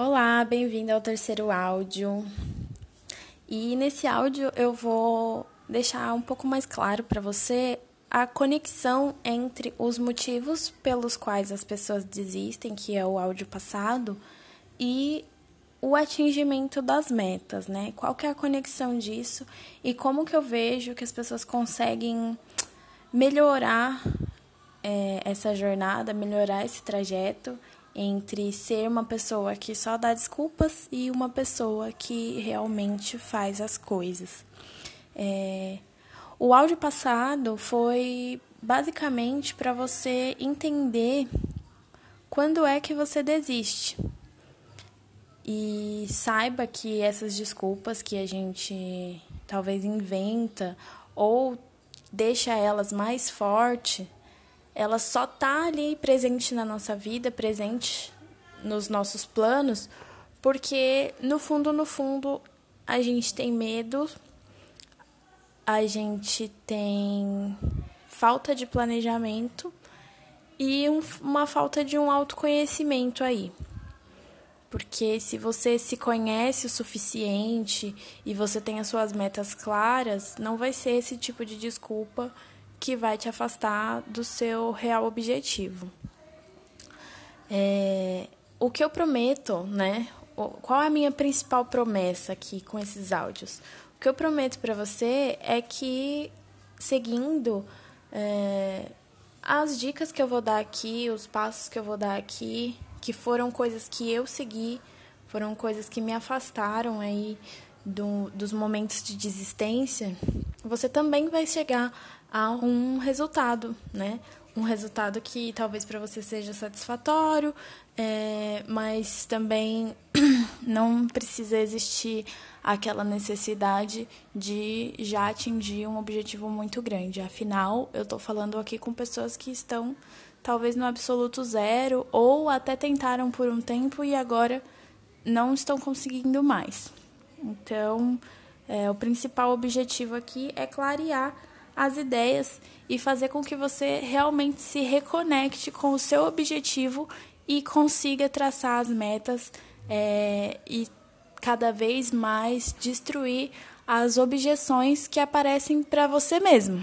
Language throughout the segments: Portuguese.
Olá, bem-vindo ao terceiro áudio. E nesse áudio eu vou deixar um pouco mais claro para você a conexão entre os motivos pelos quais as pessoas desistem, que é o áudio passado, e o atingimento das metas, né? Qual que é a conexão disso e como que eu vejo que as pessoas conseguem melhorar é, essa jornada, melhorar esse trajeto entre ser uma pessoa que só dá desculpas e uma pessoa que realmente faz as coisas. É, o áudio passado foi basicamente para você entender quando é que você desiste. E saiba que essas desculpas que a gente talvez inventa ou deixa elas mais fortes ela só tá ali presente na nossa vida, presente nos nossos planos, porque no fundo, no fundo, a gente tem medo, a gente tem falta de planejamento e um, uma falta de um autoconhecimento aí. Porque se você se conhece o suficiente e você tem as suas metas claras, não vai ser esse tipo de desculpa que vai te afastar do seu real objetivo. É, o que eu prometo, né? Qual é a minha principal promessa aqui com esses áudios? O que eu prometo para você é que, seguindo é, as dicas que eu vou dar aqui, os passos que eu vou dar aqui, que foram coisas que eu segui, foram coisas que me afastaram aí do, dos momentos de desistência, você também vai chegar a um resultado, né? Um resultado que talvez para você seja satisfatório, é, mas também não precisa existir aquela necessidade de já atingir um objetivo muito grande. Afinal, eu estou falando aqui com pessoas que estão talvez no absoluto zero ou até tentaram por um tempo e agora não estão conseguindo mais. Então, é, o principal objetivo aqui é clarear as ideias e fazer com que você realmente se reconecte com o seu objetivo e consiga traçar as metas é, e cada vez mais destruir as objeções que aparecem para você mesmo.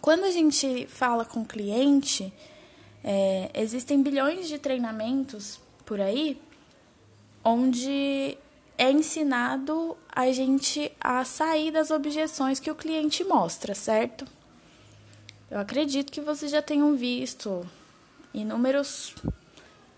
Quando a gente fala com o cliente, é, existem bilhões de treinamentos por aí onde é ensinado a gente a sair das objeções que o cliente mostra, certo? Eu acredito que vocês já tenham visto inúmeros,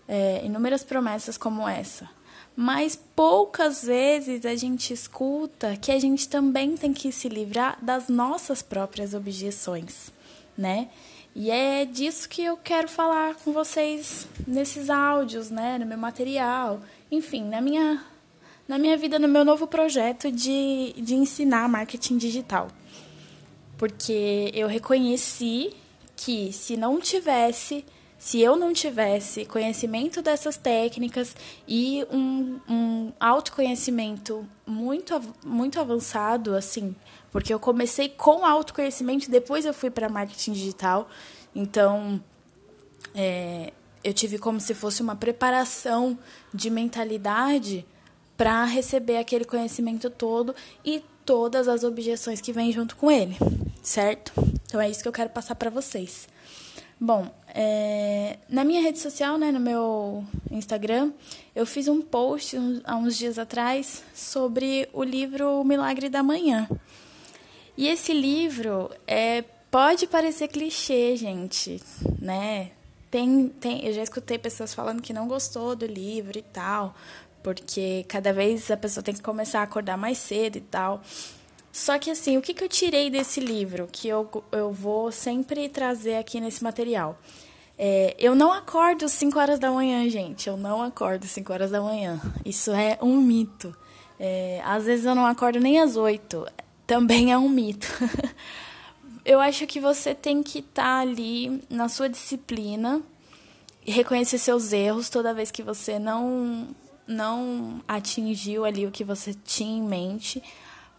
é, inúmeras promessas como essa. Mas poucas vezes a gente escuta que a gente também tem que se livrar das nossas próprias objeções, né? E é disso que eu quero falar com vocês nesses áudios, né? No meu material, enfim, na minha na minha vida, no meu novo projeto de, de ensinar marketing digital. Porque eu reconheci que se não tivesse, se eu não tivesse conhecimento dessas técnicas e um, um autoconhecimento muito, muito avançado, assim, porque eu comecei com autoconhecimento, depois eu fui para marketing digital, então é, eu tive como se fosse uma preparação de mentalidade para receber aquele conhecimento todo e todas as objeções que vêm junto com ele, certo? Então é isso que eu quero passar para vocês. Bom, é, na minha rede social, né, no meu Instagram, eu fiz um post um, há uns dias atrás sobre o livro O Milagre da Manhã. E esse livro é, pode parecer clichê, gente, né? Tem, tem, eu já escutei pessoas falando que não gostou do livro e tal, porque cada vez a pessoa tem que começar a acordar mais cedo e tal. Só que assim, o que, que eu tirei desse livro que eu, eu vou sempre trazer aqui nesse material? É, eu não acordo às 5 horas da manhã, gente. Eu não acordo às 5 horas da manhã. Isso é um mito. É, às vezes eu não acordo nem às 8. Também é um mito. eu acho que você tem que estar tá ali na sua disciplina e reconhecer seus erros toda vez que você não não atingiu ali o que você tinha em mente,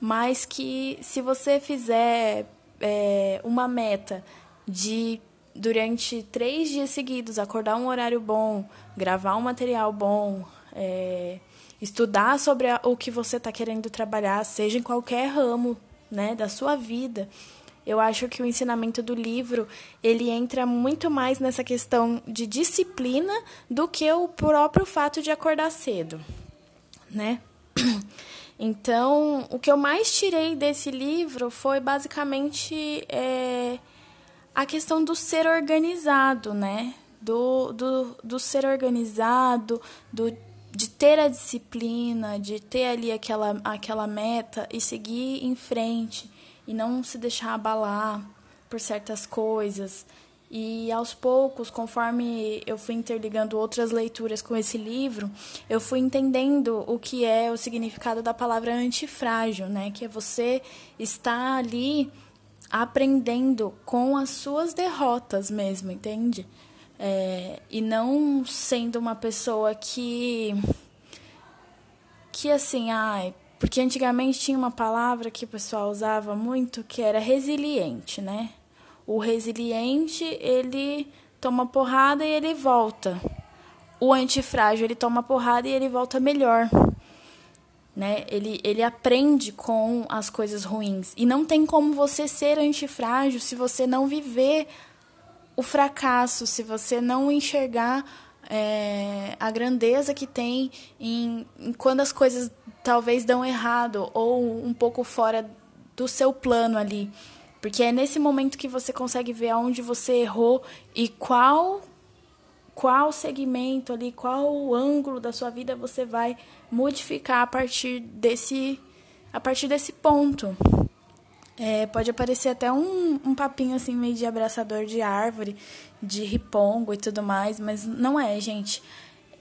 mas que se você fizer é, uma meta de durante três dias seguidos acordar um horário bom, gravar um material bom, é, estudar sobre a, o que você está querendo trabalhar, seja em qualquer ramo né, da sua vida. Eu acho que o ensinamento do livro ele entra muito mais nessa questão de disciplina do que o próprio fato de acordar cedo, né? Então, o que eu mais tirei desse livro foi basicamente é, a questão do ser organizado, né? Do, do, do ser organizado, do, de ter a disciplina, de ter ali aquela, aquela meta e seguir em frente e não se deixar abalar por certas coisas. E aos poucos, conforme eu fui interligando outras leituras com esse livro, eu fui entendendo o que é o significado da palavra antifrágil, né? Que é você estar ali aprendendo com as suas derrotas mesmo, entende? É, e não sendo uma pessoa que. que assim, ai. Porque antigamente tinha uma palavra que o pessoal usava muito que era resiliente, né? O resiliente, ele toma porrada e ele volta. O antifrágil, ele toma porrada e ele volta melhor. Né? Ele, ele aprende com as coisas ruins. E não tem como você ser antifrágil se você não viver o fracasso, se você não enxergar é, a grandeza que tem em, em quando as coisas talvez dão errado ou um pouco fora do seu plano ali. Porque é nesse momento que você consegue ver aonde você errou e qual qual segmento ali, qual ângulo da sua vida você vai modificar a partir desse a partir desse ponto. É, pode aparecer até um, um papinho assim meio de abraçador de árvore, de ripongo e tudo mais, mas não é, gente.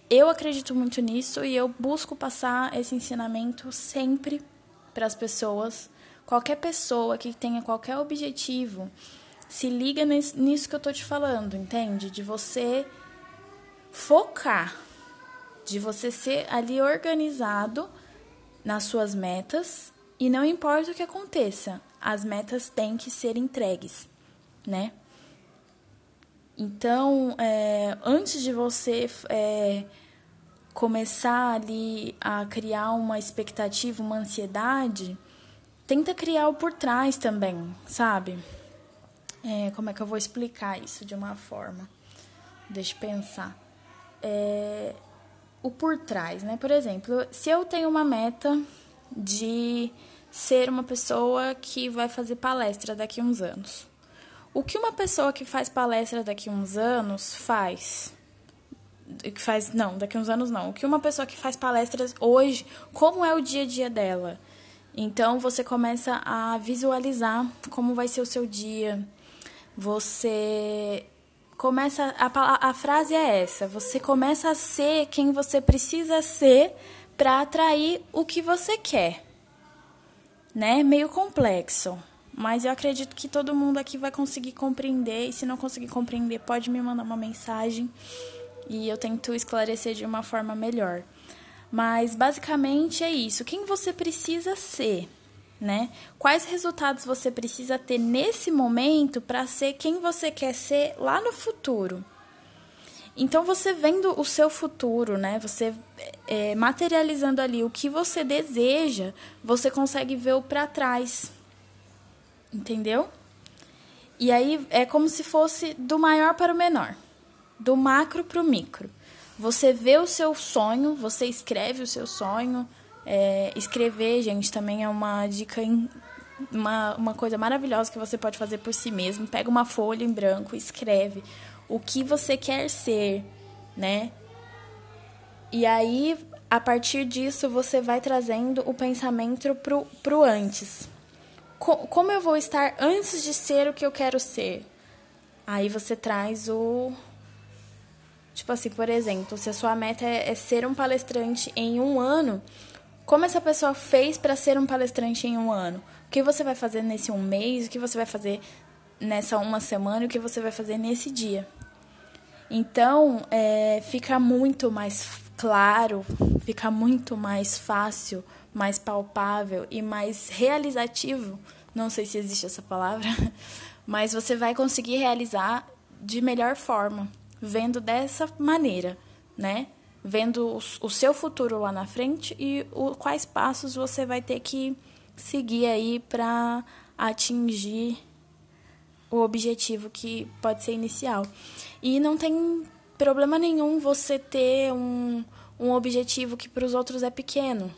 Eu acredito muito nisso e eu busco passar esse ensinamento sempre para as pessoas Qualquer pessoa que tenha qualquer objetivo se liga nisso que eu tô te falando, entende? De você focar, de você ser ali organizado nas suas metas e não importa o que aconteça, as metas têm que ser entregues, né? Então, é, antes de você é, começar ali a criar uma expectativa, uma ansiedade, tenta criar o por trás também, sabe? É, como é que eu vou explicar isso de uma forma? Deixa eu pensar. É, o por trás, né? Por exemplo, se eu tenho uma meta de ser uma pessoa que vai fazer palestra daqui a uns anos. O que uma pessoa que faz palestra daqui a uns anos faz? Que faz, não, daqui a uns anos não. O que uma pessoa que faz palestras hoje, como é o dia a dia dela? Então você começa a visualizar como vai ser o seu dia. Você começa a, a frase é essa, você começa a ser quem você precisa ser para atrair o que você quer. Né? Meio complexo, mas eu acredito que todo mundo aqui vai conseguir compreender e se não conseguir compreender, pode me mandar uma mensagem e eu tento esclarecer de uma forma melhor. Mas basicamente é isso. Quem você precisa ser, né? Quais resultados você precisa ter nesse momento para ser quem você quer ser lá no futuro? Então, você vendo o seu futuro, né? Você é, materializando ali o que você deseja, você consegue ver o para trás. Entendeu? E aí é como se fosse do maior para o menor, do macro para o micro. Você vê o seu sonho, você escreve o seu sonho. É, escrever, gente, também é uma dica, uma, uma coisa maravilhosa que você pode fazer por si mesmo. Pega uma folha em branco, escreve o que você quer ser, né? E aí, a partir disso, você vai trazendo o pensamento pro, pro antes. Co como eu vou estar antes de ser o que eu quero ser? Aí você traz o, Tipo assim, por exemplo, se a sua meta é, é ser um palestrante em um ano, como essa pessoa fez para ser um palestrante em um ano? O que você vai fazer nesse um mês? O que você vai fazer nessa uma semana? O que você vai fazer nesse dia? Então, é, fica muito mais claro, fica muito mais fácil, mais palpável e mais realizativo. Não sei se existe essa palavra, mas você vai conseguir realizar de melhor forma vendo dessa maneira, né? Vendo o, seu futuro lá na frente e o, quais passos você vai ter que seguir aí para atingir o objetivo que pode ser inicial. E não tem problema nenhum você ter um, um objetivo que para os outros é pequeno.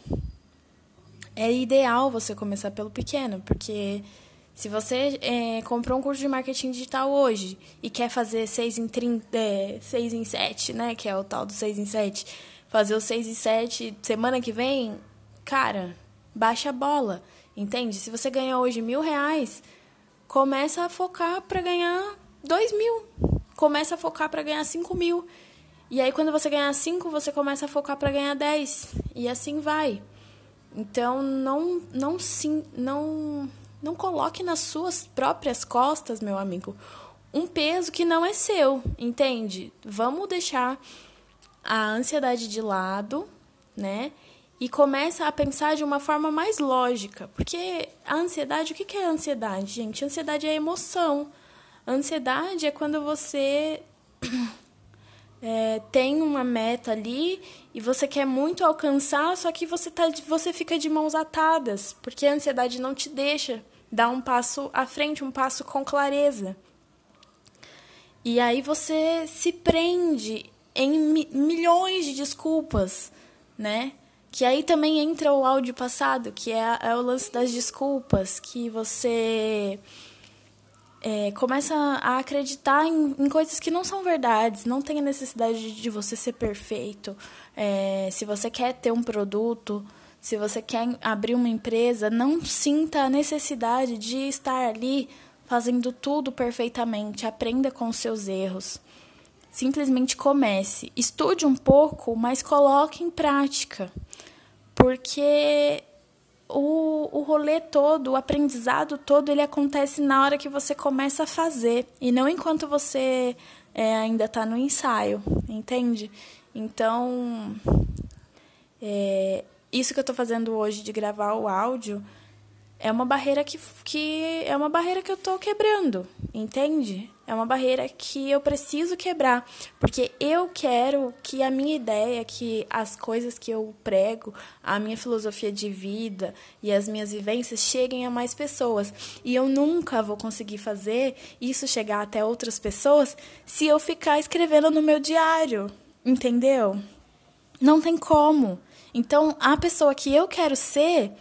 É ideal você começar pelo pequeno, porque se você é, comprou um curso de marketing digital hoje e quer fazer 6 em, 30, é, 6 em 7, né? Que é o tal do 6 em 7, fazer o 6 em 7 semana que vem, cara, baixa a bola. Entende? Se você ganhar hoje mil reais, começa a focar para ganhar dois mil. Começa a focar para ganhar cinco mil. E aí, quando você ganhar cinco, você começa a focar para ganhar dez. E assim vai. Então, não, não, sim, não, não coloque nas suas próprias costas, meu amigo, um peso que não é seu, entende? Vamos deixar a ansiedade de lado, né? e começa a pensar de uma forma mais lógica. Porque a ansiedade, o que é a ansiedade, gente? Ansiedade é emoção. Ansiedade é quando você é, tem uma meta ali e você quer muito alcançar, só que você, tá, você fica de mãos atadas, porque a ansiedade não te deixa dar um passo à frente, um passo com clareza. E aí você se prende em milhões de desculpas, né? Que aí também entra o áudio passado, que é, é o lance das desculpas, que você é, começa a acreditar em, em, coisas que não são verdades, não tem a necessidade de, de você ser perfeito. É, se você quer ter um produto, se você quer abrir uma empresa, não sinta a necessidade de estar ali fazendo tudo perfeitamente. Aprenda com os seus erros. Simplesmente comece. Estude um pouco, mas coloque em prática porque o, o rolê todo, o aprendizado todo, ele acontece na hora que você começa a fazer e não enquanto você é, ainda está no ensaio, entende? Então, é, isso que eu estou fazendo hoje de gravar o áudio é uma barreira que, que é uma barreira que eu estou quebrando, entende? É uma barreira que eu preciso quebrar, porque eu quero que a minha ideia, que as coisas que eu prego, a minha filosofia de vida e as minhas vivências cheguem a mais pessoas. E eu nunca vou conseguir fazer isso chegar até outras pessoas se eu ficar escrevendo no meu diário, entendeu? Não tem como. Então, a pessoa que eu quero ser,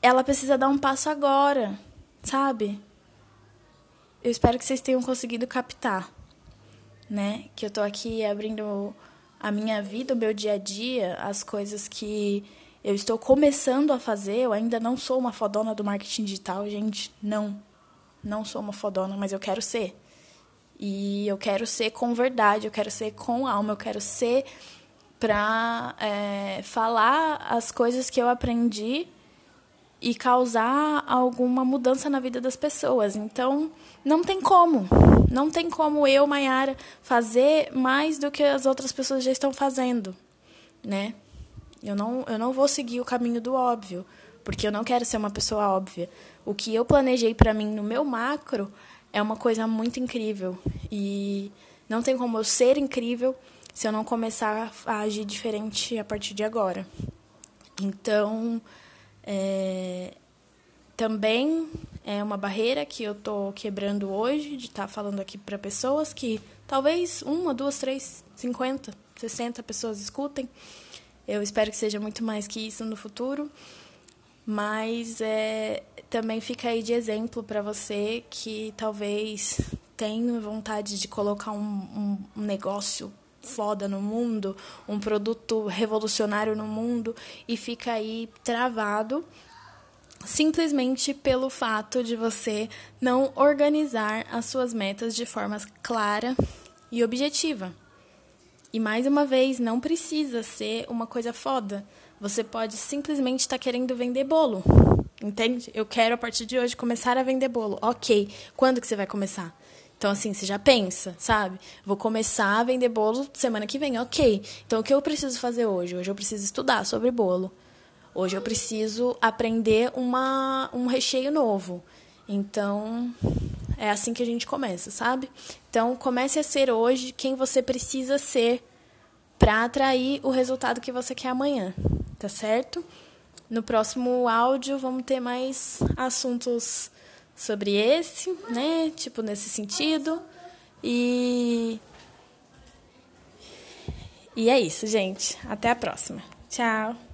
ela precisa dar um passo agora, sabe? Eu espero que vocês tenham conseguido captar, né? Que eu tô aqui abrindo a minha vida, o meu dia a dia, as coisas que eu estou começando a fazer. Eu ainda não sou uma fodona do marketing digital, gente. Não. Não sou uma fodona, mas eu quero ser. E eu quero ser com verdade, eu quero ser com alma, eu quero ser para é, falar as coisas que eu aprendi e causar alguma mudança na vida das pessoas. Então, não tem como. Não tem como eu, Mayara, fazer mais do que as outras pessoas já estão fazendo, né? Eu não, eu não vou seguir o caminho do óbvio, porque eu não quero ser uma pessoa óbvia. O que eu planejei para mim no meu macro é uma coisa muito incrível e não tem como eu ser incrível se eu não começar a agir diferente a partir de agora. Então, é, também é uma barreira que eu estou quebrando hoje, de estar tá falando aqui para pessoas que talvez uma, duas, três, cinquenta, sessenta pessoas escutem. Eu espero que seja muito mais que isso no futuro. Mas é, também fica aí de exemplo para você que talvez tenha vontade de colocar um, um negócio foda no mundo, um produto revolucionário no mundo e fica aí travado simplesmente pelo fato de você não organizar as suas metas de forma clara e objetiva. E mais uma vez, não precisa ser uma coisa foda. Você pode simplesmente estar tá querendo vender bolo. Entende? Eu quero a partir de hoje começar a vender bolo. Ok. Quando que você vai começar? Então, assim, você já pensa, sabe? Vou começar a vender bolo semana que vem. Ok. Então, o que eu preciso fazer hoje? Hoje eu preciso estudar sobre bolo. Hoje eu preciso aprender uma, um recheio novo. Então, é assim que a gente começa, sabe? Então, comece a ser hoje quem você precisa ser para atrair o resultado que você quer amanhã, tá certo? No próximo áudio vamos ter mais assuntos sobre esse, né? Tipo nesse sentido. E e é isso, gente. Até a próxima. Tchau.